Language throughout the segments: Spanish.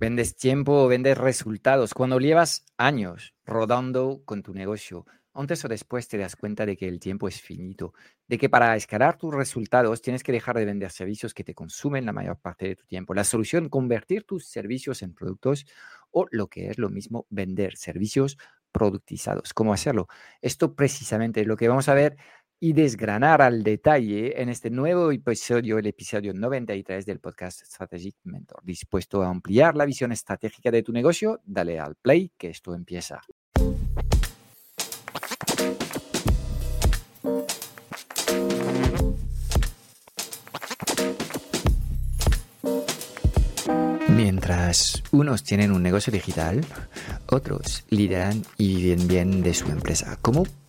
Vendes tiempo vendes resultados. Cuando llevas años rodando con tu negocio, antes o después te das cuenta de que el tiempo es finito, de que para escalar tus resultados tienes que dejar de vender servicios que te consumen la mayor parte de tu tiempo. La solución, convertir tus servicios en productos o lo que es lo mismo, vender servicios productizados. ¿Cómo hacerlo? Esto precisamente es lo que vamos a ver y desgranar al detalle en este nuevo episodio, el episodio 93 del podcast Strategic Mentor. Dispuesto a ampliar la visión estratégica de tu negocio, dale al play que esto empieza. Mientras unos tienen un negocio digital, otros lideran y viven bien de su empresa. ¿Cómo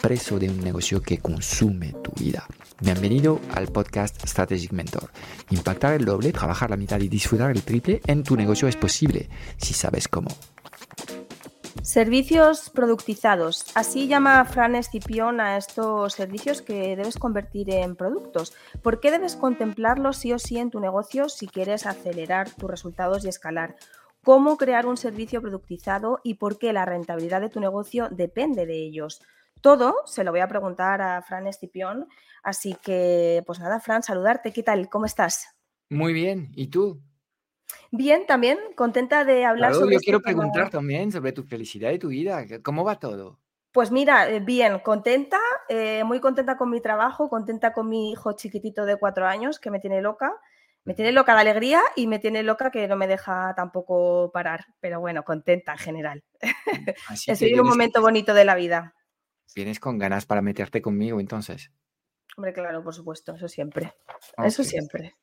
preso de un negocio que consume tu vida. Bienvenido al podcast Strategic Mentor. Impactar el doble, trabajar la mitad y disfrutar el triple en tu negocio es posible si sabes cómo. Servicios productizados. Así llama Fran Escipión a estos servicios que debes convertir en productos. ¿Por qué debes contemplarlos sí o sí en tu negocio si quieres acelerar tus resultados y escalar? ¿Cómo crear un servicio productizado y por qué la rentabilidad de tu negocio depende de ellos? Todo se lo voy a preguntar a Fran Escipión. Así que, pues nada, Fran, saludarte. ¿Qué tal? ¿Cómo estás? Muy bien. ¿Y tú? Bien, también contenta de hablar sobre. Yo este quiero preguntar también sobre tu felicidad y tu vida. ¿Cómo va todo? Pues mira, eh, bien, contenta, eh, muy contenta con mi trabajo, contenta con mi hijo chiquitito de cuatro años que me tiene loca. Me tiene loca de alegría y me tiene loca que no me deja tampoco parar, pero bueno, contenta en general. Estoy en un momento bonito de la vida. Vienes con ganas para meterte conmigo entonces. Hombre, claro, por supuesto, eso siempre. Eso siempre.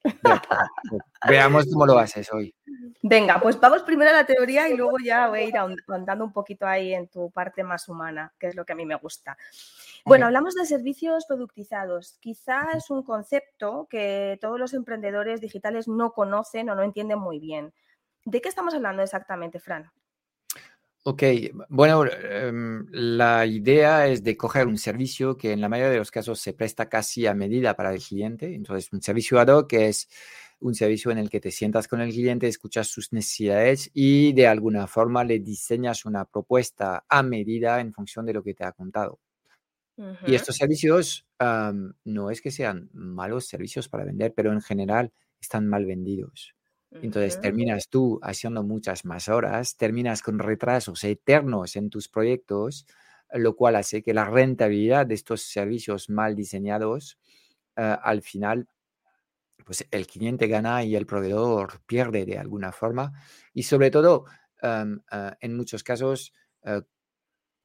Veamos cómo lo haces hoy. Venga, pues vamos primero a la teoría y luego ya voy a ir andando un poquito ahí en tu parte más humana, que es lo que a mí me gusta. Bueno, hablamos de servicios productizados. Quizá es un concepto que todos los emprendedores digitales no conocen o no entienden muy bien. ¿De qué estamos hablando exactamente, Fran? Ok, bueno, em, la idea es de coger un servicio que en la mayoría de los casos se presta casi a medida para el cliente. Entonces, un servicio ad hoc es un servicio en el que te sientas con el cliente, escuchas sus necesidades y de alguna forma le diseñas una propuesta a medida en función de lo que te ha contado. Y estos servicios no es que sean malos servicios para vender, pero en general están mal vendidos. Entonces terminas tú haciendo muchas más horas, terminas con retrasos eternos en tus proyectos, lo cual hace que la rentabilidad de estos servicios mal diseñados, ah, al final, pues el cliente gana y el proveedor pierde de alguna forma. Y sobre todo, ah, en muchos casos, ah,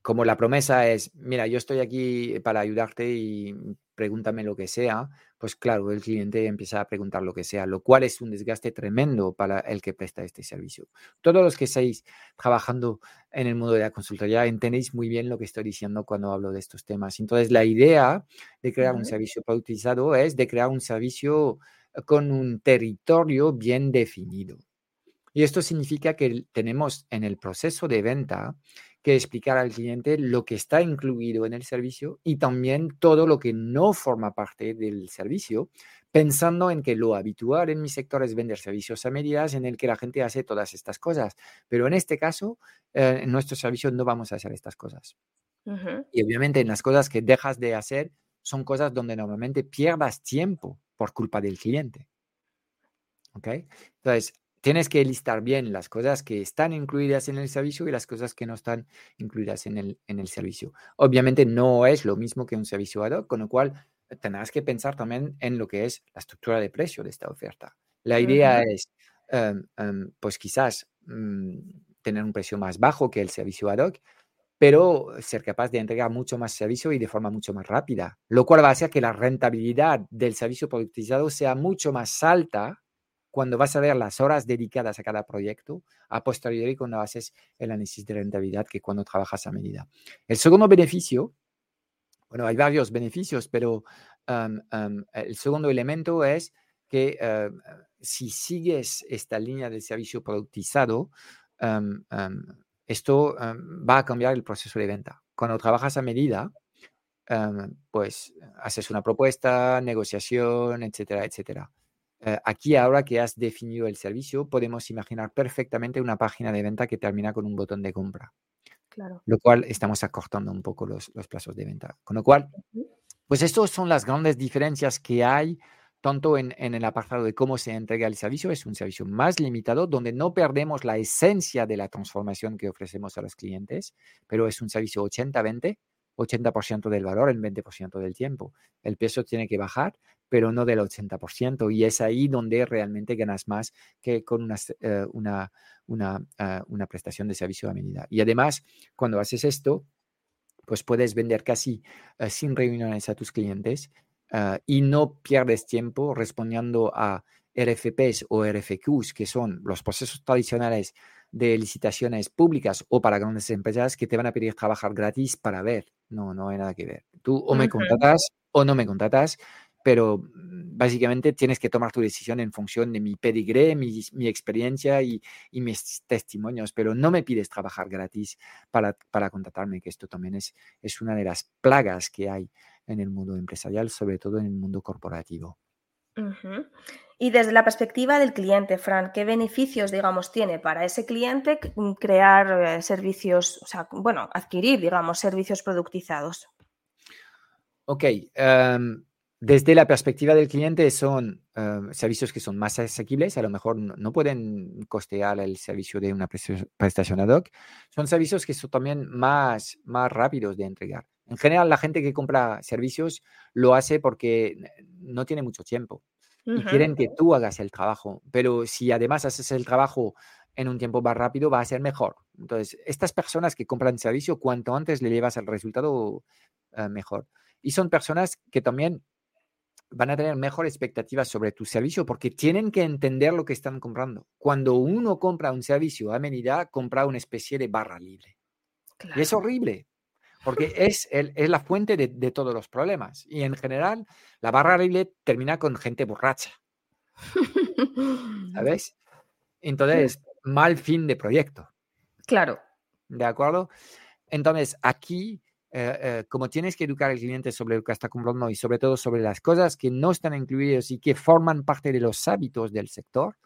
como la promesa es, mira, yo estoy aquí para ayudarte y pregúntame lo que sea, pues claro, el cliente empieza a preguntar lo que sea, lo cual es un desgaste tremendo para el que presta este servicio. Todos los que estáis trabajando en el mundo de la consultoría entendéis muy bien lo que estoy diciendo cuando hablo de estos temas. Entonces, la idea de crear un servicio productizado es de crear un servicio con un territorio bien definido. Y esto significa que tenemos en el proceso de venta que explicar al cliente lo que está incluido en el servicio y también todo lo que no forma parte del servicio, pensando en que lo habitual en mi sector es vender servicios a medidas en el que la gente hace todas estas cosas. Pero en este caso, eh, en nuestro servicio no vamos a hacer estas cosas. Y obviamente en las cosas que dejas de hacer son cosas donde normalmente pierdas tiempo por culpa del cliente. ¿Ok? Entonces, tienes que listar bien las cosas que están incluidas en el servicio y las cosas que no están incluidas en el, en el servicio. Obviamente no es lo mismo que un servicio ad hoc, con lo cual eh, tendrás que pensar también en lo que es la estructura de precio de esta oferta. La idea es, em, em, pues quizás mm, tener un precio más bajo que el servicio ad hoc, pero ser capaz de entregar mucho más servicio y de forma mucho más rápida, lo cual va a hacer que la rentabilidad del servicio productizado sea mucho más alta cuando vas a ver las horas dedicadas a cada proyecto, a posteriori cuando haces el análisis de rentabilidad que cuando trabajas a medida. El segundo beneficio, bueno, hay varios beneficios, pero el segundo elemento es que eh, si sigues esta línea de servicio productizado, esto va a cambiar el proceso de venta. Cuando trabajas a medida, pues haces una propuesta, negociación, etcétera, etcétera. Eh, aquí, ahora que has definido el servicio, podemos imaginar perfectamente una página de venta que termina con un botón de compra. Claro. Lo cual estamos acortando un poco los, los plazos de venta. Con lo cual, pues estas son las grandes diferencias que hay tanto en, en, el apartado de cómo se entrega el servicio, es un servicio más limitado, donde no perdemos la esencia de la transformación que ofrecemos a los clientes, pero es un servicio 80-20, 80%, del valor en 20% del tiempo. El peso tiene que bajar, pero no del 80%, y es ahí donde realmente ganas más que con una, eh, una, una, ah, una prestación de servicio a medida. Y además, cuando haces esto, pues puedes vender casi eh, sin reuniones a tus clientes Ah, y no pierdes tiempo respondiendo a RFPs o RFQs, que son los procesos tradicionales de licitaciones públicas o para grandes empresas que te van a pedir trabajar gratis para ver. No, no hay nada que ver. Tú o me contratas o no me contratas, pero mm, básicamente tienes que tomar tu decisión en función de mi pedigree, mi, mi experiencia y, y, mis testimonios, pero no me pides trabajar gratis para, para contratarme, que esto también es, es una de las plagas que hay en el mundo empresarial, sobre todo en el mundo corporativo. Y desde la perspectiva del cliente, Fran, ¿qué beneficios, digamos, tiene para ese cliente mm, crear eh, servicios, o sea, bueno, adquirir, digamos, servicios productizados? Ok. Em, desde la perspectiva del cliente son em, servicios que son más asequibles, a lo mejor no, pueden costear el servicio de una prestación ad hoc. Son servicios que son también más, más rápidos de entregar. En general, la gente que compra servicios lo hace porque no tiene mucho tiempo y quieren que tú hagas el trabajo. Pero si además haces el trabajo en un tiempo más rápido, va a ser mejor. Entonces, estas personas que compran servicio, cuanto antes le llevas el resultado, eh, mejor. Y son personas que también van a tener mejor expectativas sobre tu servicio porque tienen que entender lo que están comprando. Cuando uno compra un servicio a medida, compra una especie de barra libre. Y es horrible, porque es, es la fuente de, todos los problemas. Y en general, la barra libre termina con gente borracha. ¿Sabes? Entonces, mal fin de proyecto. Claro. ¿De acuerdo? Entonces, aquí, eh, eh, como tienes que educar al cliente sobre lo que está comprando y sobre todo sobre las cosas que no están incluidas y que forman parte de los hábitos del sector,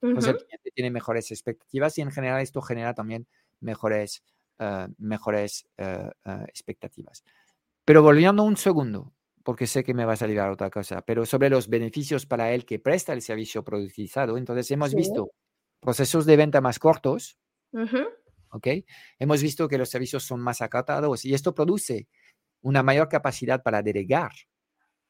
pues el cliente tiene mejores expectativas y en general esto genera también mejores mejores eh, eh, expectativas. Pero volviendo un segundo, porque sé que me va a salir a otra cosa, pero sobre los beneficios para el que presta el servicio productizado, entonces hemos visto procesos de venta más cortos, ¿ok? Hemos visto que los servicios son más acatados y esto produce una mayor capacidad para delegar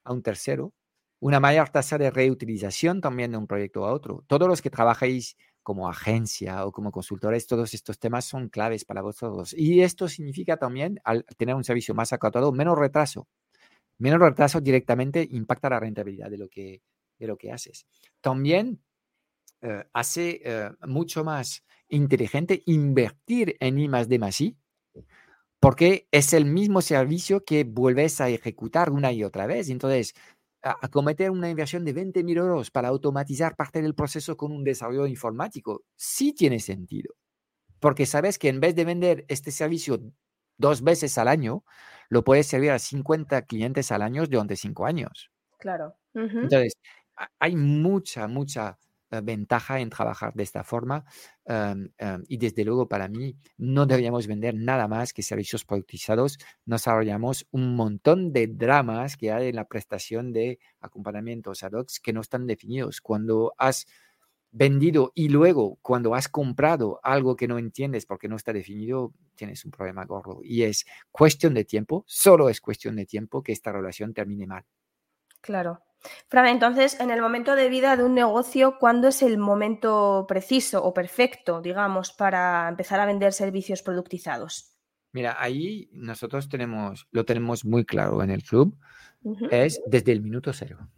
a un tercero, una mayor tasa de reutilización también de un proyecto a otro. Todos los que trabajáis como agencia o como consultores, todos estos temas son claves para vosotros. Y esto significa también, al tener un servicio más acotado, menos retraso. Menos retraso directamente impacta la rentabilidad de lo que, de lo que haces. También eh, hace eh, mucho más inteligente invertir en I más D más I, porque es el mismo servicio que vuelves a ejecutar una y otra vez. Entonces, a, cometer una inversión de 20 mil euros para automatizar parte del proceso con un desarrollo informático, sí tiene sentido. Porque sabes que en vez de vender este servicio dos veces al año, lo puedes servir a 50 clientes al año durante cinco años. Claro. Entonces, hay mucha, mucha ventaja en trabajar de esta forma em, em, y desde luego para mí no deberíamos vender nada más que servicios productizados. Nos ahorramos un montón de dramas que hay en la prestación de acompañamientos ad hoc que no están definidos. Cuando has vendido y luego cuando has comprado algo que no entiendes porque no está definido, tienes un problema gordo. Y es cuestión de tiempo, solo es cuestión de tiempo que esta relación termine mal. Claro. Fran, entonces, en el momento de vida de un negocio, ¿cuándo es el momento preciso o perfecto, digamos, para empezar a vender servicios productizados? Mira, ahí nosotros tenemos, lo tenemos muy claro en el club, es desde el minuto cero.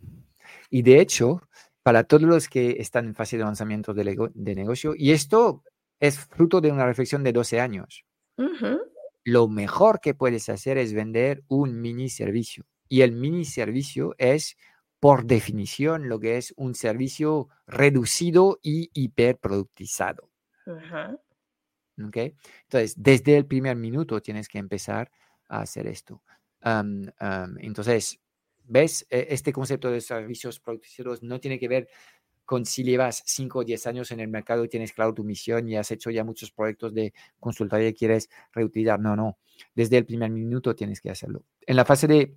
Y de hecho, para todos los que están en fase de lanzamiento de, de negocio. Y esto es fruto de una reflexión de 12 años. Lo mejor que puedes hacer es vender un mini servicio. Y el mini servicio es, por definición, lo que es un servicio reducido y hiperproductizado. Entonces, desde el primer minuto tienes que empezar a hacer esto. entonces, ¿ves? E, este concepto de servicios productivos no tiene que ver con si llevas 5 o 10 años en el mercado y tienes claro tu misión y has hecho ya muchos proyectos de consultoría y quieres reutilizar. No, no. Desde el primer minuto tienes que hacerlo. En la fase de,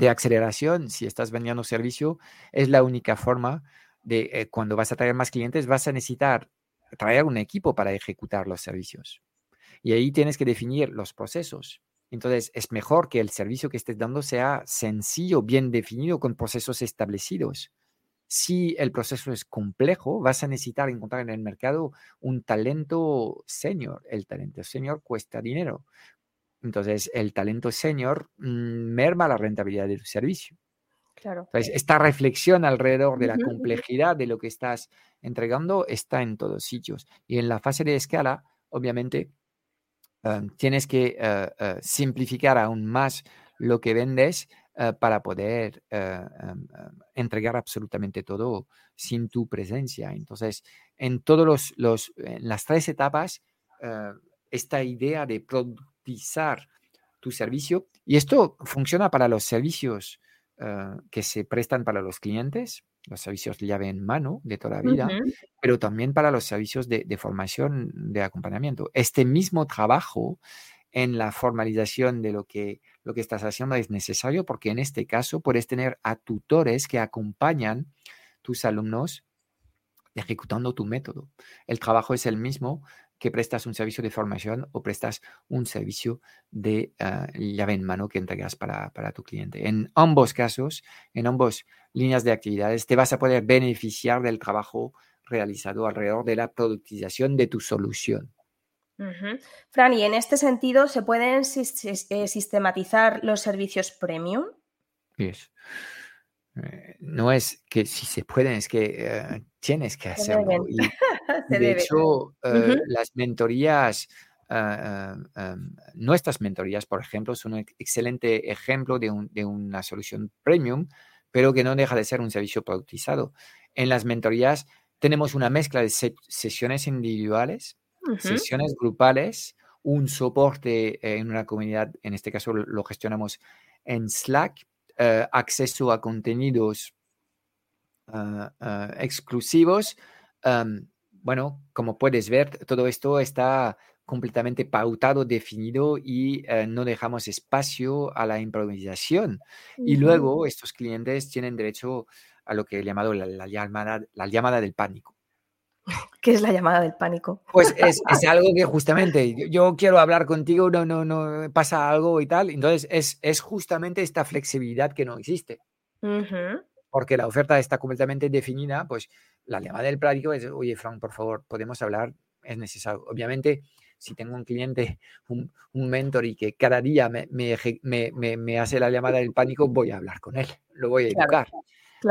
de aceleración, si estás vendiendo servicio, es la única forma de eh, cuando vas a traer más clientes, vas a necesitar traer un equipo para ejecutar los servicios. Y ahí tienes que definir los procesos. Entonces, es mejor que el servicio que estés dando sea sencillo, bien definido, con procesos establecidos. Si el proceso es complejo, vas a necesitar encontrar en el mercado un talento senior. El talento senior cuesta dinero. Entonces, el talento senior mm, merma la rentabilidad de tu servicio. Claro. Entonces, esta reflexión alrededor de la complejidad de lo que estás entregando está en todos sitios. Y en la fase de escala, obviamente, em, tienes que eh, eh, simplificar aún más lo que vendes eh, para poder em, em, entregar absolutamente todo sin tu presencia. Entonces, en todos los, en las tres etapas, esta idea de tu servicio, y esto funciona para los servicios que se prestan para los clientes, los servicios llave en mano de toda la vida, pero también para los servicios de, formación, de acompañamiento. Este mismo trabajo en la formalización de lo que, lo que estás haciendo es necesario porque en este caso puedes tener a tutores que acompañan tus alumnos ejecutando tu método. El trabajo es el mismo, que prestas un servicio de formación o prestas un servicio de ah, llave en mano que entregas para, tu cliente. En ambos casos, en ambas líneas de actividades, te vas a poder beneficiar del trabajo realizado alrededor de la productización de tu solución. Fran, y en este sentido, ¿se pueden eh, sistematizar los servicios premium? Eh, no es que si se pueden, es que eh, tienes que hacerlo. Y, de hecho, eh, las mentorías, ah, ah, nuestras mentorías, por ejemplo, son un excelente ejemplo de, una solución premium, pero que no deja de ser un servicio productizado. En las mentorías tenemos una mezcla de sesiones individuales, sesiones grupales, un soporte en una comunidad, en este caso lo gestionamos en Slack, eh, acceso a contenidos ah, exclusivos. Bueno, como puedes ver, todo esto está completamente pautado, definido y eh, no dejamos espacio a la improvisación. Y luego estos clientes tienen derecho a lo que he llamado la, llamada, la llamada del pánico. ¿Qué es la llamada del pánico? Pues es, algo que justamente yo, quiero hablar contigo, no, no, no, pasa algo y tal. Entonces es, es justamente esta flexibilidad que no existe. Porque la oferta está completamente definida, pues la llamada del pánico es, oye, Frank, por favor, podemos hablar, es necesario. Obviamente, si tengo un cliente, un, mentor y que cada día me, me, hace la llamada del pánico, voy a hablar con él, lo voy a educar.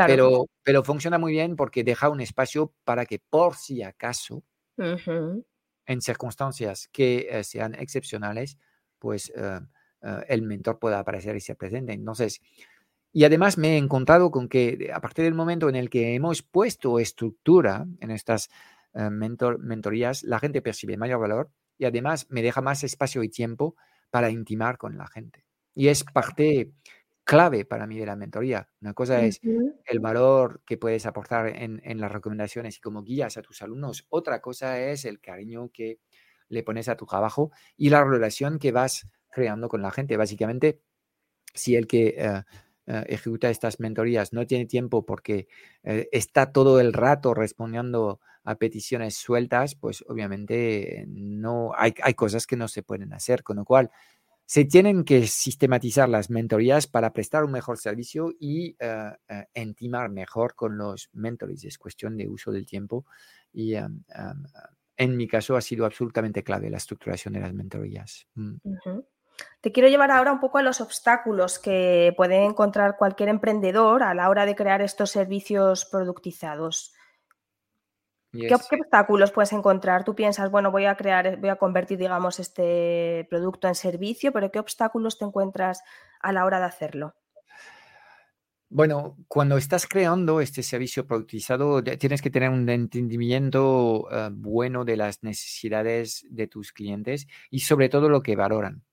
Pero, pero funciona muy bien porque deja un espacio para que por si acaso, en circunstancias que eh, sean excepcionales, pues eh, eh, el mentor pueda aparecer y ser presente. Entonces, y además me he encontrado con que a partir del momento en el que hemos puesto estructura en estas mentor, mentorías, la gente percibe mayor valor y además me deja más espacio y tiempo para intimar con la gente. Y es parte clave para mí de la mentoría. Una cosa es el valor que puedes aportar en, las recomendaciones y como guías a tus alumnos. Otra cosa es el cariño que le pones a tu trabajo y la relación que vas creando con la gente. Básicamente, si el que eh, eh, ejecuta estas mentorías no tiene tiempo porque eh, está todo el rato respondiendo a peticiones sueltas, pues obviamente no hay, hay cosas que no se pueden hacer. Con lo cual, se tienen que sistematizar las mentorías para prestar un mejor servicio y uh, intimar mejor con los mentores. Es cuestión de uso del tiempo y en mi caso ha sido absolutamente clave la estructuración de las mentorías. Mm. Te quiero llevar ahora un poco a los obstáculos que puede encontrar cualquier emprendedor a la hora de crear estos servicios productizados. ¿Qué, obstáculos puedes encontrar? Tú piensas, bueno, voy a crear, voy a convertir, digamos, este producto en servicio, pero ¿qué obstáculos te encuentras a la hora de hacerlo? Bueno, cuando estás creando este servicio productizado, tienes que tener un entendimiento eh, bueno de las necesidades de tus clientes y sobre todo lo que valoran.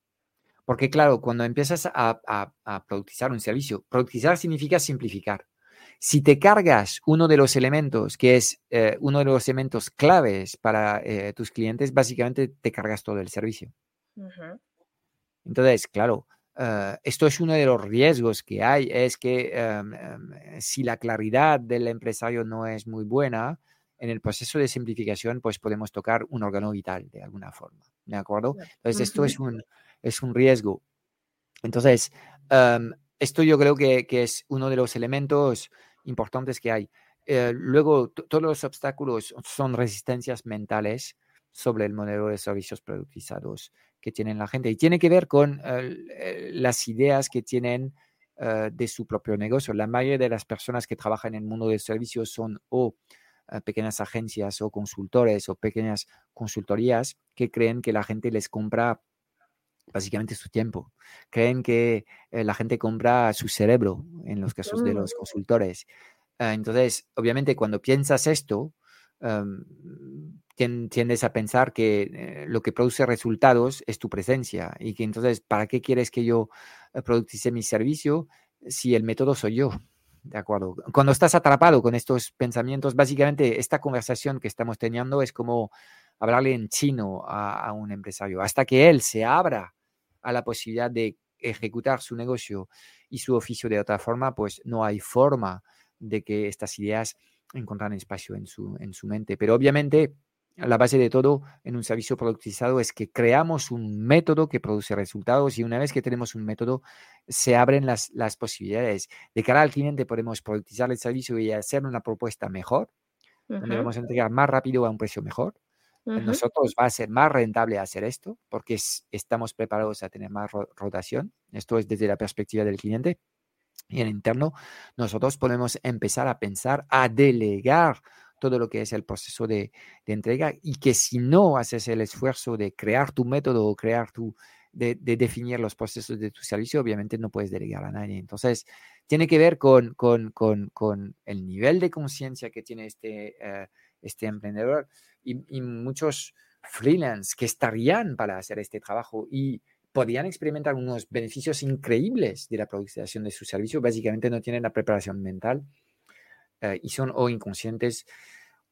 Porque claro, cuando empiezas a, productizar un servicio, productizar significa simplificar. Si te cargas uno de los elementos, que es eh, uno de los elementos claves para eh, tus clientes, básicamente te cargas todo el servicio. Entonces, claro, eh, esto es uno de los riesgos que hay, es que em, em, si la claridad del empresario no es muy buena, en el proceso de simplificación, pues podemos tocar un órgano vital de alguna forma. ¿De acuerdo? Entonces, esto es un, es un riesgo. Entonces, em, esto yo creo que, es uno de los elementos importantes que hay. Eh, luego, todos los obstáculos son resistencias mentales sobre el modelo de servicios productizados que tienen la gente y tiene que ver con eh, las ideas que tienen eh, de su propio negocio. La mayoría de las personas que trabajan en el mundo de servicios son o pequeñas agencias o consultores o pequeñas consultorías que creen que la gente les compra básicamente su tiempo. Creen que eh, la gente compra su cerebro en los casos de los consultores. Ah, entonces, obviamente, cuando piensas esto, tiendes a pensar que eh, lo que produce resultados es tu presencia y que entonces, ¿para qué quieres que yo eh, productice mi servicio si el método soy yo? De acuerdo. Cuando estás atrapado con estos pensamientos, básicamente esta conversación que estamos teniendo es como hablarle en chino a, un empresario. Hasta que él se abra a la posibilidad de ejecutar su negocio y su oficio de otra forma, pues no hay forma de que estas ideas encuentran espacio en su, en su mente. Pero obviamente la base de todo en un servicio productizado es que creamos un método que produce resultados y una vez que tenemos un método, se abren las, las posibilidades. De cara al cliente podemos productizar el servicio y hacer una propuesta mejor, donde vamos a entregar más rápido a un precio mejor. Nosotros va a ser más rentable hacer esto porque estamos preparados a tener más rotación. Esto es desde la perspectiva del cliente. Y en interno, nosotros podemos empezar a pensar, a delegar todo lo que es el proceso de, entrega y que si no haces el esfuerzo de crear tu método o crear tu, de, definir los procesos de tu servicio, obviamente no puedes delegar a nadie. Entonces, tiene que ver con, con, con, con el nivel de conciencia que tiene este, eh, este emprendedor y, y, muchos freelance que estarían para hacer este trabajo y podrían experimentar unos beneficios increíbles de la producción de su servicio, básicamente no tienen la preparación mental eh, y son o inconscientes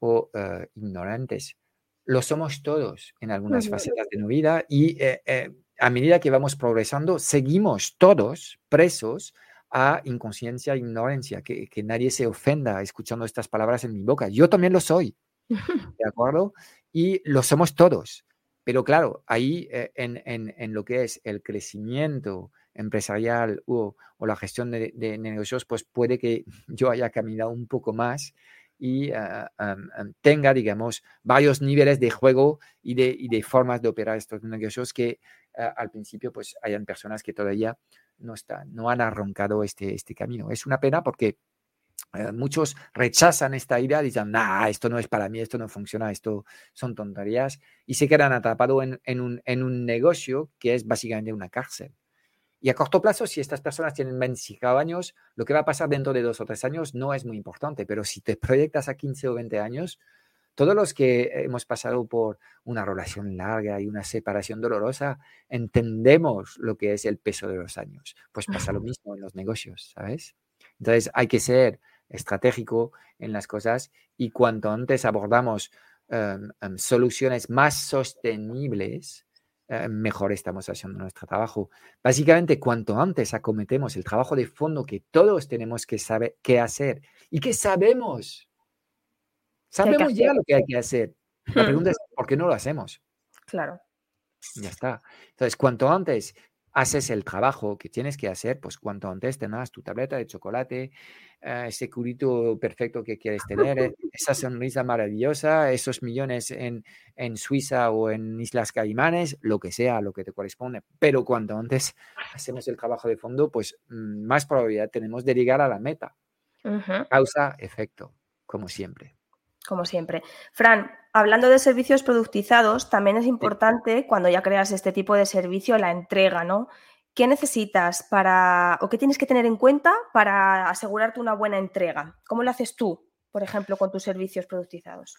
o eh, ignorantes. Lo somos todos en algunas facetas de nuestra vida y eh, a medida que vamos progresando, seguimos todos presos a inconsciencia e ignorancia, que, que, nadie se ofenda escuchando estas palabras en mi boca. Yo también lo soy, ¿de acuerdo? Y lo somos todos. Pero claro, ahí en, en, en, lo que es el crecimiento, empresarial o, la gestión de, negocios, pues puede que yo haya caminado un poco más y ah, tenga, digamos, varios niveles de juego y de, de formas de operar estos negocios que ah, al principio pues hayan personas que todavía no, están, no han arrancado este, este camino. Es una pena porque eh, muchos rechazan esta idea, dicen, nah, esto no es para mí, esto no funciona, esto son tonterías, y se quedan atrapados en, en, un, en un negocio que es básicamente una cárcel. Y a corto plazo, si estas personas tienen 25 años, lo que va a pasar dentro de dos o tres años no es muy importante, pero si te proyectas a 15 o 20 años, todos los que hemos pasado por una relación larga y una separación dolorosa, entendemos lo que es el peso de los años. Pues pasa lo mismo en los negocios, ¿sabes? Entonces hay que ser estratégico en las cosas y cuanto antes abordamos em, em, soluciones más sostenibles, eh, mejor estamos haciendo nuestro trabajo. Básicamente, cuanto antes acometemos el trabajo de fondo que todos tenemos que saber qué hacer y que sabemos. Sabemos ya lo que hay que hacer. La pregunta es, ¿por qué no lo hacemos? Claro. Ya está. Entonces, cuanto antes haces el trabajo que tienes que hacer, pues cuanto antes tengas tu tableta de chocolate, eh, ese curito perfecto que quieres tener, esa sonrisa maravillosa, esos millones en, en, Suiza o en Islas Caimanes, lo que sea, lo que te corresponde. Pero cuanto antes hacemos el trabajo de fondo, pues mm, más probabilidad tenemos de llegar a la meta. Causa, efecto, como siempre. Como siempre. Fran, hablando de servicios productizados, también es importante cuando ya creas este tipo de servicio la entrega, ¿no? ¿Qué necesitas para o qué tienes que tener en cuenta para asegurarte una buena entrega? ¿Cómo lo haces tú, por ejemplo, con tus servicios productizados?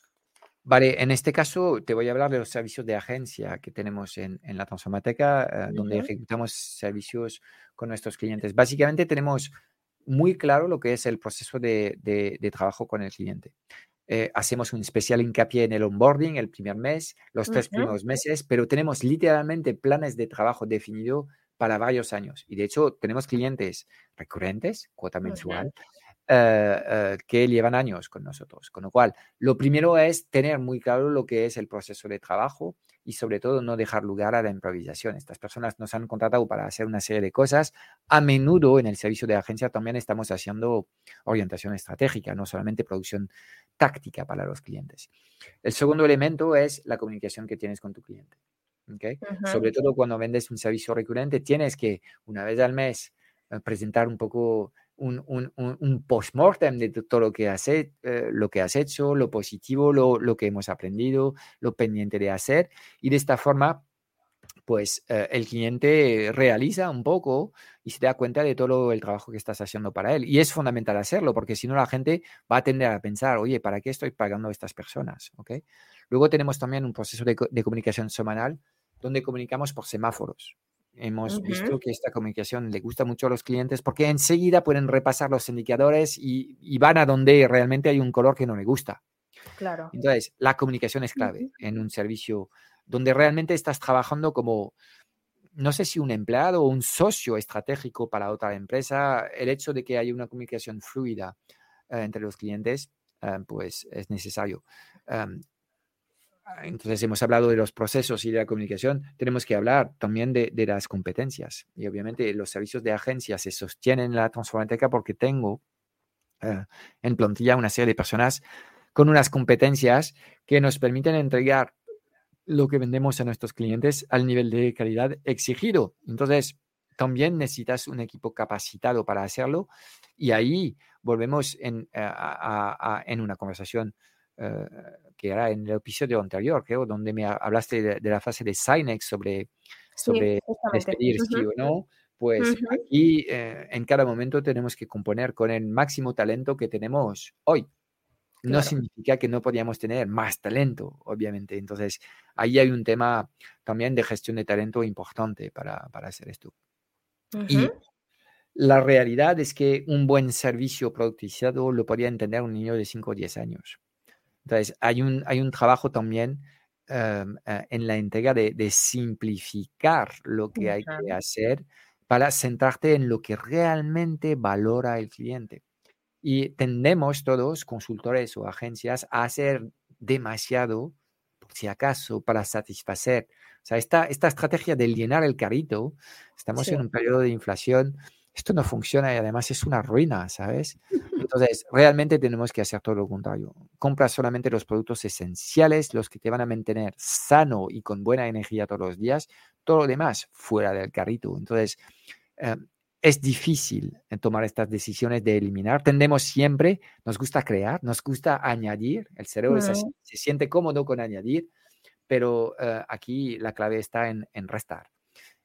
Vale, en este caso te voy a hablar de los servicios de agencia que tenemos en, la Transformateca, eh, donde ejecutamos servicios con nuestros clientes. Básicamente tenemos muy claro lo que es el proceso de trabajo con el cliente. Eh, hacemos un especial hincapié en el onboarding el primer mes, los tres primeros meses, pero tenemos literalmente planes de trabajo definido para varios años. Y de hecho, tenemos clientes recurrentes, cuota mensual, eh, eh, que llevan años con nosotros. Con lo cual, lo primero es tener muy claro lo que es el proceso de trabajo y sobre todo no dejar lugar a la improvisación. Estas personas nos han contratado para hacer una serie de cosas. A menudo en el servicio de agencia también estamos haciendo orientación estratégica, no solamente producción táctica para los clientes. El segundo elemento es la comunicación que tienes con tu cliente. Sobre todo cuando vendes un servicio recurrente, tienes que una vez al mes eh, presentar un poco un, un, un, post-mortem de todo lo que, has, eh, lo que has hecho, lo positivo, lo, lo, que hemos aprendido, lo pendiente de hacer. Y de esta forma, pues eh, el cliente realiza un poco y se da cuenta de todo el trabajo que estás haciendo para él. Y es fundamental hacerlo, porque si no la gente va a tender a pensar, oye, ¿para qué estoy pagando a estas personas? ¿Okay? Luego tenemos también un proceso de, de comunicación semanal donde comunicamos por semáforos hemos visto que esta comunicación le gusta mucho a los clientes porque enseguida pueden repasar los indicadores y, van a donde realmente hay un color que no le gusta. Claro. Entonces, la comunicación es clave en un servicio donde realmente estás trabajando como, no sé si un empleado o un socio estratégico para otra empresa. El hecho de que haya una comunicación fluida eh, entre los clientes, eh, pues es necesario. Em, entonces hemos hablado de los procesos y de la comunicación, tenemos que hablar también de, las competencias. Y obviamente los servicios de agencia se sostienen en la transformateca porque tengo eh, en plantilla una serie de personas con unas competencias que nos permiten entregar lo que vendemos a nuestros clientes al nivel de calidad exigido. Entonces, también necesitas un equipo capacitado para hacerlo y ahí volvemos en, eh, en una conversación eh, que era en el episodio anterior, creo, donde me hablaste de, la fase de Sinex sobre, sobre despedir sí o no. Pues aquí eh, en cada momento tenemos que componer con el máximo talento que tenemos hoy. No significa que no podíamos tener más talento, obviamente. Entonces, ahí hay un tema también de gestión de talento importante para, para hacer esto. Y la realidad es que un buen servicio productizado lo podría entender un niño de 5 o 10 años. Entonces, hay un, hay un trabajo también eh, en la entrega de, simplificar lo que hay que hacer para centrarte en lo que realmente valora el cliente. Y tendemos todos, consultores o agencias, a hacer demasiado, por si acaso, para satisfacer. O sea, esta, esta estrategia de llenar el carrito, estamos en un periodo de inflación esto no funciona y además es una ruina, ¿sabes? Entonces, realmente tenemos que hacer todo lo contrario. Compra solamente los productos esenciales, los que te van a mantener sano y con buena energía todos los días, todo lo demás fuera del carrito. Entonces, eh, es difícil eh, tomar estas decisiones de eliminar. Tendemos siempre, nos gusta crear, nos gusta añadir, el cerebro se siente cómodo con añadir, pero eh, aquí la clave está en, en restar.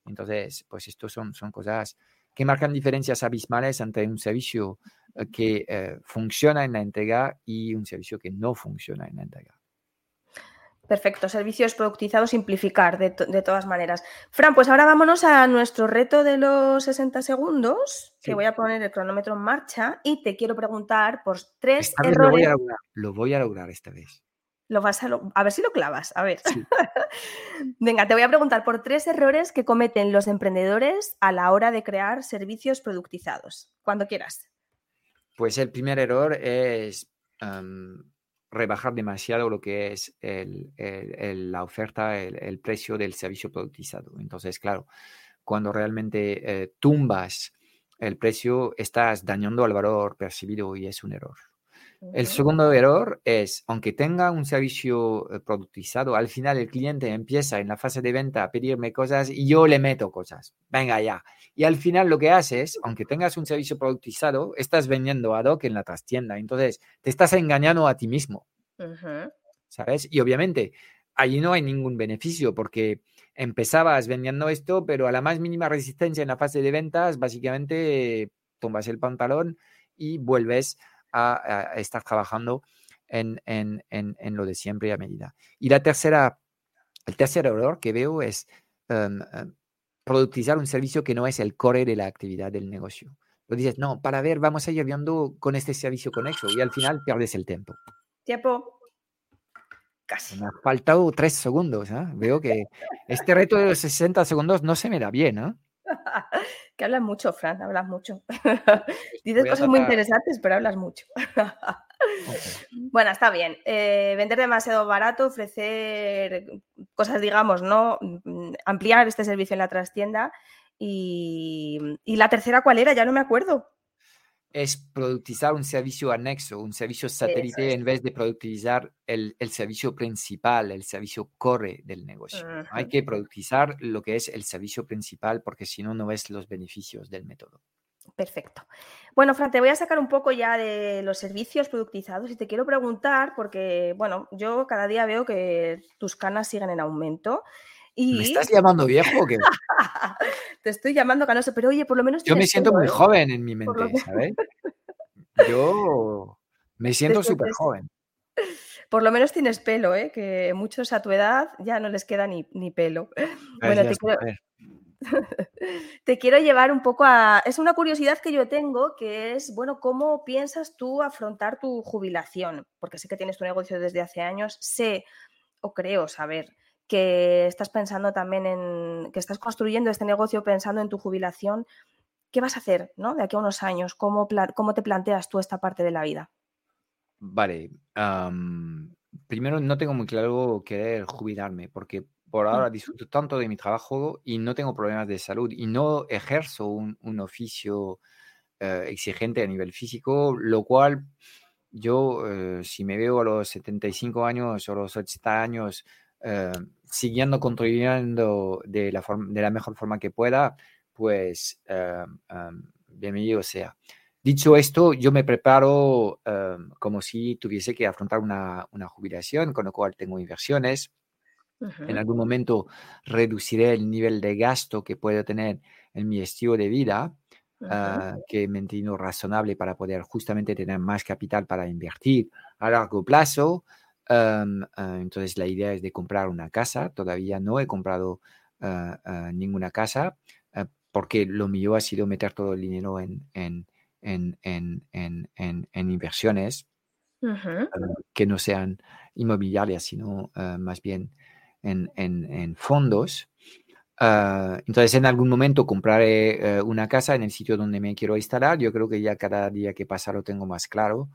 Entonces, pues esto son, son cosas que marcan diferencias abismales entre un servicio eh, que eh, funciona en la entrega y un servicio que no funciona en la entrega. Perfecto, servicios productizados, simplificar de, todas maneras. Fran, pues ahora vámonos a nuestro reto de los 60 segundos, que voy a poner el cronómetro en marcha y te quiero preguntar por tres errores. lo voy a lograr esta vez. Lo vas a, a, ver si lo clavas. A ver. Venga, te voy a preguntar por tres errores que cometen los emprendedores a la hora de crear servicios productizados. Cuando quieras. Pues el primer error es rebajar demasiado lo que es la oferta, el, precio del servicio productizado. Entonces, claro, cuando realmente eh, tumbas el precio, estás dañando al valor percibido y es un error. El segundo error es, aunque tenga un servicio eh, productizado, al final el cliente empieza en la fase de venta a pedirme cosas y yo le meto cosas. Venga ya. Y al final lo que haces, aunque tengas un servicio productizado, estás vendiendo ad hoc en la trastienda. Entonces, te estás engañando a ti mismo. ¿Sabes? Y obviamente, allí no hay ningún beneficio porque empezabas vendiendo esto, pero a la más mínima resistencia en la fase de ventas, básicamente tomas el pantalón y vuelves a, estar trabajando en, lo de siempre a medida. Y la tercera, el tercer error que veo es em, productizar un servicio que no es el core de la actividad del negocio. Lo dices, no, para ver, vamos a ir viendo con este servicio conexo y al final pierdes el tiempo. Tiempo. Casi. Me ha faltado tres segundos. ¿eh? Veo que este reto de los 60 segundos no se me da bien. ¿eh? que hablas mucho, Fran, hablas mucho. Dices cosas muy interesantes, pero hablas mucho. Bueno, está bien. Eh, vender demasiado barato, ofrecer cosas, digamos, ¿no? Mm, ampliar este servicio en la trastienda. Y, y la tercera, ¿cuál era? Ya no me acuerdo es productizar un servicio anexo, un servicio satélite en vez de productizar el, servicio principal, el servicio core del negocio. Hay que productizar lo que es el servicio principal porque si no, no ves los beneficios del método. Perfecto. Bueno, Fran, te voy a sacar un poco ya de los servicios productizados y te quiero preguntar, porque, bueno, yo cada día veo que tus canas siguen en aumento. Y... ¿Me estás llamando viejo o qué? te estoy llamando canoso, pero oye, por lo menos... Yo me siento muy ¿eh? joven en mi mente, ¿sabes? Yo me siento súper joven. Por lo menos tienes pelo, ¿eh? que muchos a tu edad ya no les queda ni, pelo. bueno, te quiero... te quiero llevar un poco a... Es una curiosidad que yo tengo, que es, bueno, ¿cómo piensas tú afrontar tu jubilación? Porque sé que tienes tu negocio desde hace años, sé o creo saber que estás pensando también en, que estás construyendo este negocio pensando en tu jubilación, ¿qué vas a hacer ¿no? de aquí a unos años? ¿Cómo, cómo te planteas tú esta parte de la vida? Vale, primero no tengo muy claro querer jubilarme porque por ahora disfruto tanto de mi trabajo y no tengo problemas de salud y no ejerzo un, oficio eh, exigente a nivel físico, lo cual yo, eh, si me veo a los 75 años o los 80 años eh, siguiendo contribuyendo de la, de la mejor forma que pueda, pues eh, em, bienvenido sea. Dicho esto, yo me preparo em, como si tuviese que afrontar una, una, jubilación, con lo cual tengo inversiones. En algún momento reduciré el nivel de gasto que puedo tener en mi estilo de vida, que me entiendo razonable para poder justamente tener más capital para invertir a largo plazo. Em, ah, entonces la idea es de comprar una casa. Todavía no he comprado ah, ninguna casa porque lo mío ha sido meter todo el dinero en, en, inversiones que no sean inmobiliarias, sino más bien en, fondos. entonces, en algún momento compraré eh, una casa en el sitio donde me quiero instalar. Yo creo que ya cada día que pasa lo tengo más claro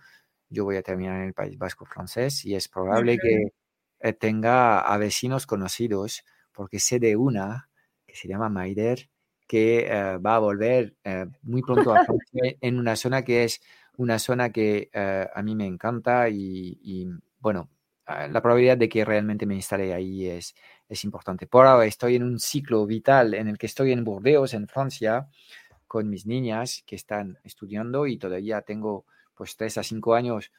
yo voy a terminar en el País Vasco francés y es probable que eh, tenga a vecinos conocidos, porque sé de una que se llama Maider, que eh, va a volver eh, muy pronto a Francia en una zona que es una zona que a mí me encanta y, bueno, la probabilidad de que realmente me instale ahí es, es importante. Por ahora estoy en un ciclo vital en el que estoy en Burdeos, en Francia, con mis niñas que están estudiando y todavía tengo pues tres a cinco años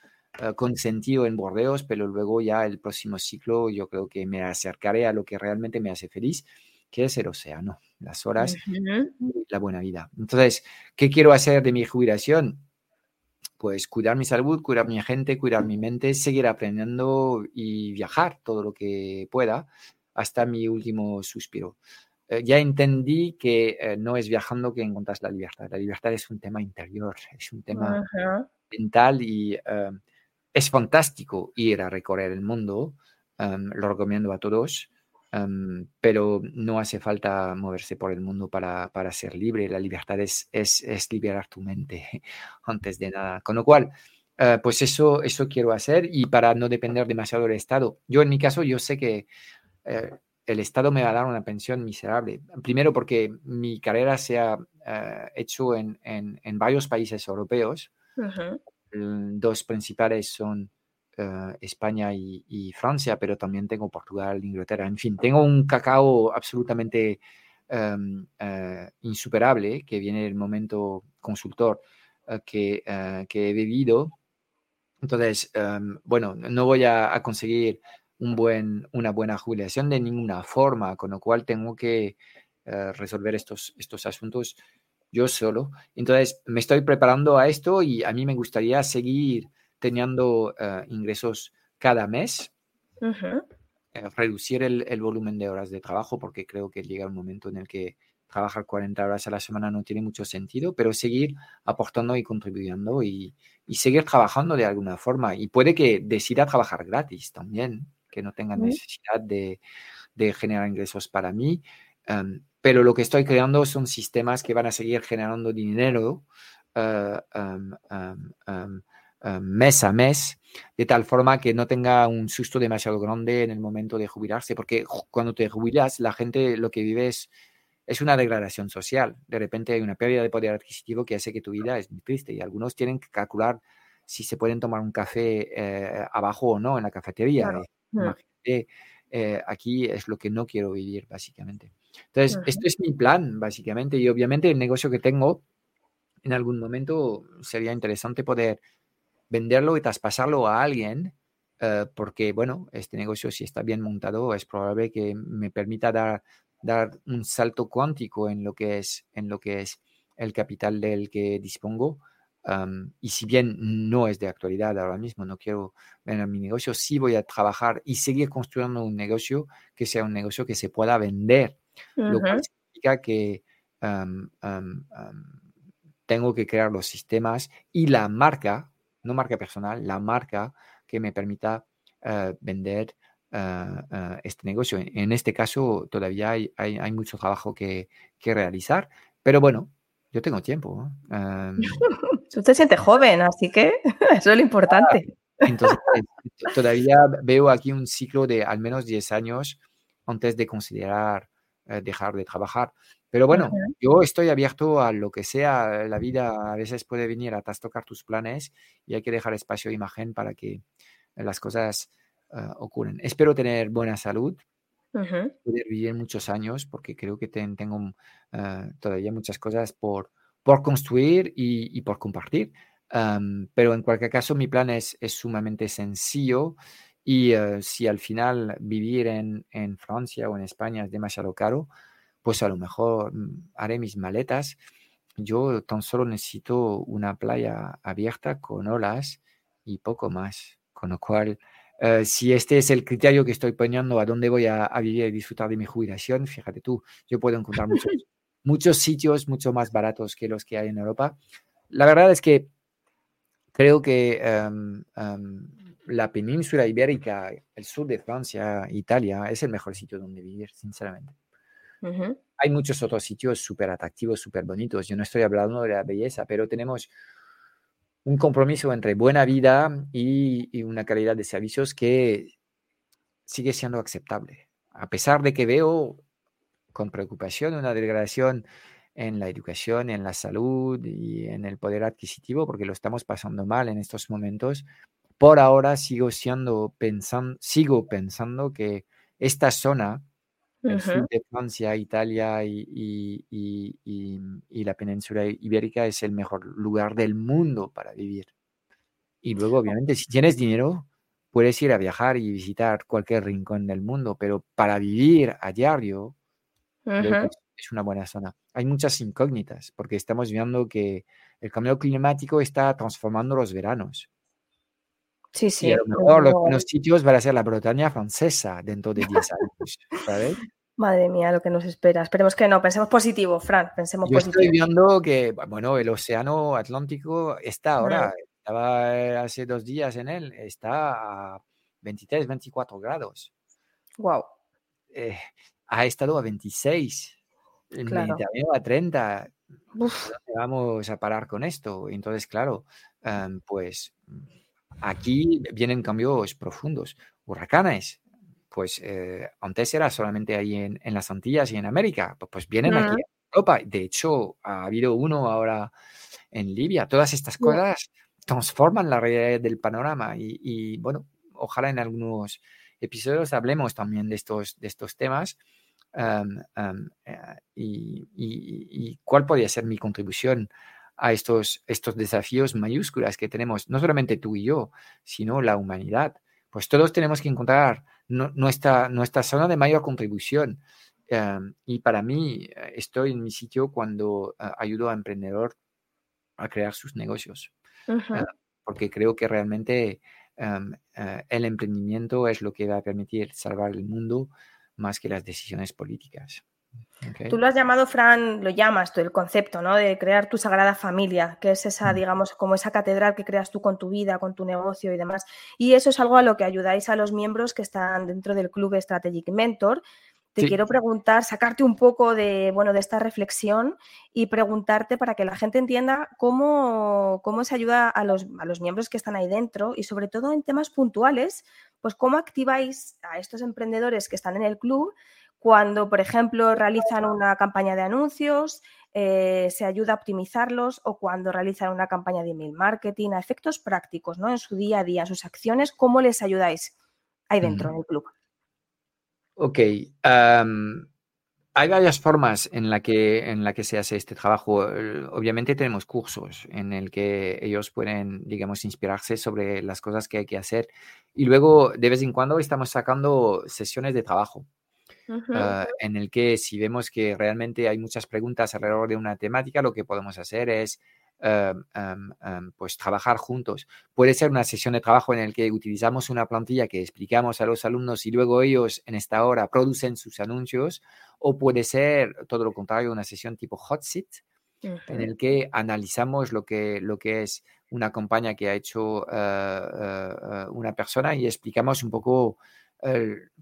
uh, con sentido en Bordeos, pero luego ya el próximo ciclo yo creo que me acercaré a lo que realmente me hace feliz, que es el océano, las horas y la buena vida. Entonces, ¿qué quiero hacer de mi jubilación? Pues cuidar mi salud, cuidar mi gente, cuidar mi mente, seguir aprendiendo y viajar todo lo que pueda hasta mi último suspiro. Eh, ya entendí que eh, no es viajando que encuentras la libertad. La libertad es un tema interior, es un tema mental y em, es fantástico ir a recorrer el mundo, em, lo recomiendo a todos, em, pero no hace falta moverse por el mundo para, para ser libre. La libertad es, es, liberar tu mente antes de nada. Con lo cual, eh, pues eso, eso quiero hacer y para no depender demasiado del Estado. Yo en mi caso, yo sé que el Estado me va a dar una pensión miserable. Primero porque mi carrera se ha eh, hecho en, varios países europeos. Dos principales son eh, España y, Francia, pero también tengo Portugal, Inglaterra. En fin, tengo un cacao absolutamente em, eh, insuperable que viene del momento consultor que, que, he vivido. Entonces, em, bueno, no voy a conseguir un buen, una buena jubilación de ninguna forma, con lo cual tengo que eh, resolver estos, estos asuntos yo solo. Entonces, me estoy preparando a esto y a mí me gustaría seguir teniendo eh, ingresos cada mes, eh, reducir el, el, volumen de horas de trabajo, porque creo que llega un momento en el que trabajar 40 horas a la semana no tiene mucho sentido, pero seguir aportando y contribuyendo y, y seguir trabajando de alguna forma. Y puede que decida trabajar gratis también que no tengan necesidad de, generar ingresos para mí. Em, pero lo que estoy creando son sistemas que van a seguir generando dinero eh, em, em, mes a mes, de tal forma que no tenga un susto demasiado grande en el momento de jubilarse, porque cuando te jubilas, la gente lo que vive es, es una degradación social. De repente hay una pérdida de poder adquisitivo que hace que tu vida es muy triste y algunos tienen que calcular si se pueden tomar un café eh, abajo o no en la cafetería. Eh, aquí es lo que no quiero vivir, básicamente. Entonces, este es mi plan, básicamente, y obviamente el negocio que tengo, en algún momento sería interesante poder venderlo y traspasarlo a alguien, eh, porque, bueno, este negocio, si está bien montado, es probable que me permita dar, dar un salto cuántico en lo que es, en lo que es el capital del que dispongo y si bien no es de actualidad ahora mismo, no quiero vender mi negocio, sí voy a trabajar y seguir construyendo un negocio que sea un negocio que se pueda vender, lo cual significa que tengo que crear los sistemas y la marca, no marca personal, la marca que me permita eh, vender eh, este negocio. En este caso todavía hay, hay, mucho trabajo que, que, realizar, pero bueno, yo tengo tiempo. Tú te sientes joven, así que eso es lo importante. Entonces, todavía veo aquí un ciclo de al menos 10 años antes de considerar eh, dejar de trabajar. Pero bueno, yo estoy abierto a lo que sea. La vida a veces puede venir a trastocar tus planes y hay que dejar espacio de imagen para que las cosas uh, ocurren. Espero tener buena salud, poder vivir muchos años, porque creo que tengo uh, todavía muchas cosas por, por construir y, por compartir. pero en cualquier caso, mi plan es, es sumamente sencillo y eh, si al final vivir en, en, Francia o en España es demasiado caro, pues a lo mejor mm, haré mis maletas. Yo tan solo necesito una playa abierta con olas y poco más. Con lo cual, eh, si este es el criterio que estoy poniendo a dónde voy a, a, vivir y disfrutar de mi jubilación, fíjate tú, yo puedo encontrar muchos muchos sitios mucho más baratos que los que hay en Europa. La verdad es que creo que em, em, la península ibérica, el sur de Francia, Italia, es el mejor sitio donde vivir, sinceramente. Hay muchos otros sitios súper atractivos, súper bonitos. Yo no estoy hablando de la belleza, pero tenemos un compromiso entre buena vida y, y una calidad de servicios que sigue siendo aceptable. A pesar de que veo con preocupación una degradación en la educación, en la salud y en el poder adquisitivo, porque lo estamos pasando mal en estos momentos. Por ahora sigo siendo pensando, sigo pensando que esta zona, el sur de Francia, Italia y, y, la península ibérica es el mejor lugar del mundo para vivir. Y luego, obviamente, si tienes dinero, puedes ir a viajar y visitar cualquier rincón del mundo, pero para vivir a diario, es una buena zona. Hay muchas incógnitas porque estamos viendo que el cambio climático está transformando los veranos. Sí, sí. Y a lo mejor los buenos sitios van a ser la Bretaña francesa dentro de 10 años, ¿sabes? Madre mía, lo que nos espera. Esperemos que no, pensemos positivo, Fran, pensemos Yo positivo. estoy viendo que, bueno, el océano Atlántico está ahora, estaba hace dos días en él, está a 23, 24 grados. Wow. Eh, ha estado a 26, el Mediterráneo a 30. vamos a parar con esto? Entonces, claro, em, pues aquí vienen cambios profundos. Huracanes, pues eh, antes era solamente ahí en, las Antillas y en América, pues, pues vienen aquí a Europa. De hecho, ha habido uno ahora en Libia. Todas estas cosas transforman la realidad del panorama y, bueno, ojalá en algunos episodios hablemos también de estos, de estos temas. y, y, cuál podría ser mi contribución a estos, estos desafíos mayúsculas que tenemos, no solamente tú y yo, sino la humanidad. Pues todos tenemos que encontrar nuestra, nuestra zona de mayor contribución. Em, y para mí, eh, estoy en mi sitio cuando eh, ayudo a emprendedor a crear sus negocios, eh, porque creo que realmente em, el emprendimiento es lo que va a permitir salvar el mundo más que las decisiones políticas. Tú lo has llamado, Fran, lo llamas tú, el concepto, ¿no? De crear tu sagrada familia, que es esa, mm. digamos, como esa catedral que creas tú con tu vida, con tu negocio y demás. Y eso es algo a lo que ayudáis a los miembros que están dentro del club Strategic Mentor. Te quiero preguntar, sacarte un poco de, bueno, de esta reflexión y preguntarte para que la gente entienda cómo, cómo se ayuda a los, a los miembros que están ahí dentro y sobre todo en temas puntuales, pues cómo activáis a estos emprendedores que están en el club cuando, por ejemplo, realizan una campaña de anuncios, eh, se ayuda a optimizarlos o cuando realizan una campaña de email marketing, a efectos prácticos, ¿no? En su día a día, sus acciones, ¿cómo les ayudáis ahí dentro del club? Ok. hay varias formas en la, que, en la que se hace este trabajo. Obviamente tenemos cursos en el que ellos pueden, digamos, inspirarse sobre las cosas que hay que hacer. Y luego, de vez en cuando, estamos sacando sesiones de trabajo. Ah, en el que si vemos que realmente hay muchas preguntas alrededor de una temática, lo que podemos hacer es pues trabajar juntos. Puede ser una sesión de trabajo en el que utilizamos una plantilla que explicamos a los alumnos y luego ellos en esta hora producen sus anuncios, o puede ser todo lo contrario, una sesión tipo hot seat, en el que analizamos lo que, lo que es una campaña que ha hecho ah, ah, una persona y explicamos un poco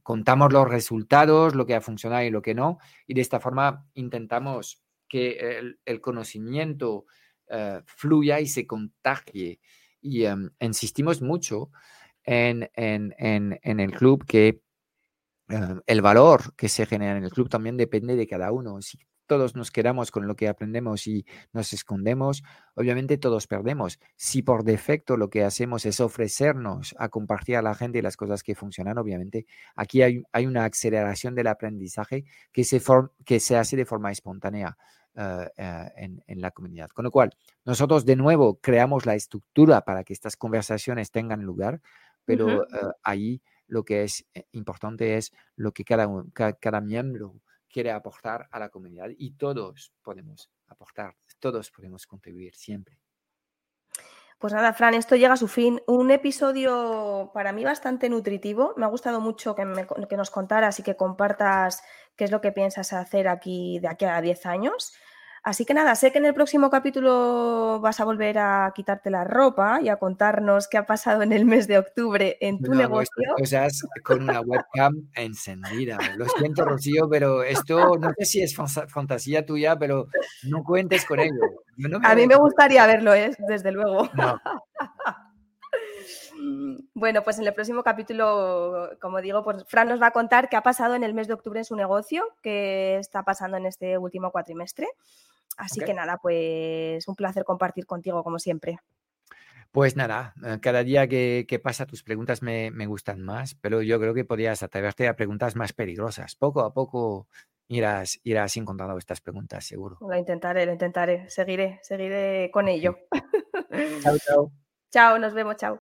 contamos los resultados, lo que ha funcionado y lo que no, y de esta forma intentamos que el, conocimiento eh, fluya y se contagie. Y em, insistimos mucho en, el club que em, el valor que se genera en el club también depende de cada uno. Si todos nos quedamos con lo que aprendemos y nos escondemos, obviamente todos perdemos. Si por defecto lo que hacemos es ofrecernos a compartir a la gente las cosas que funcionan, obviamente aquí hay, una aceleración del aprendizaje que se, que se hace de forma espontánea. Eh, eh, en, la comunidad. Con lo cual, nosotros de nuevo creamos la estructura para que estas conversaciones tengan lugar, pero eh, ahí lo que es importante es lo que cada, cada miembro quiere aportar a la comunidad y todos podemos aportar, todos podemos contribuir siempre. Pues nada, Fran, esto llega a su fin. Un episodio para mí bastante nutritivo. Me ha gustado mucho que, que nos contaras y que compartas qué es lo que piensas hacer aquí de aquí a 10 años. Así que nada, sé que en el próximo capítulo vas a volver a quitarte la ropa y a contarnos qué ha pasado en el mes de octubre en tu negocio. Cosas con una webcam encendida. Lo siento, Rocío, pero esto no sé si es fantasía tuya, pero no cuentes con ello. a mí me gustaría verlo, ¿eh? desde luego. Bueno, pues en el próximo capítulo, como digo, pues Fran nos va a contar qué ha pasado en el mes de octubre en su negocio, qué está pasando en este último cuatrimestre. Así que nada, pues un placer compartir contigo como siempre. Pues nada, eh, cada día que, pasa tus preguntas me, gustan más, pero yo creo que podrías atreverte a preguntas más peligrosas. Poco a poco irás, irás encontrando estas preguntas, seguro. Lo intentaré, lo intentaré. Seguiré, seguiré con ello. chao, chao. Chao, nos vemos, chao.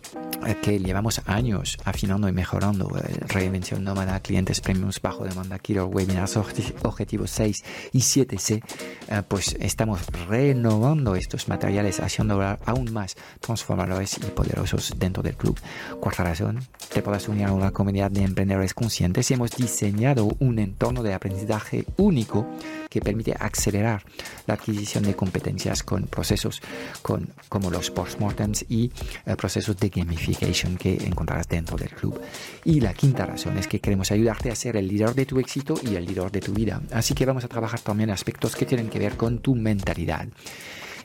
que llevamos años afinando y mejorando. Eh, reinvención nómada, clientes premiums, bajo demanda, killer webinars, objetivos 6 y 7C. Eh, pues estamos renovando estos materiales, haciendo aún más transformadores y poderosos dentro del club. Cuarta razón, te podrás unir a una comunidad de emprendedores conscientes hemos diseñado un entorno de aprendizaje único que permite acelerar la adquisición de competencias con procesos con, como los postmortems y eh, procesos de gamification que encontrarás dentro del club. Y la quinta razón es que queremos ayudarte a ser el líder de tu éxito y el líder de tu vida. Así que vamos a trabajar también aspectos que tienen que ver con tu mentalidad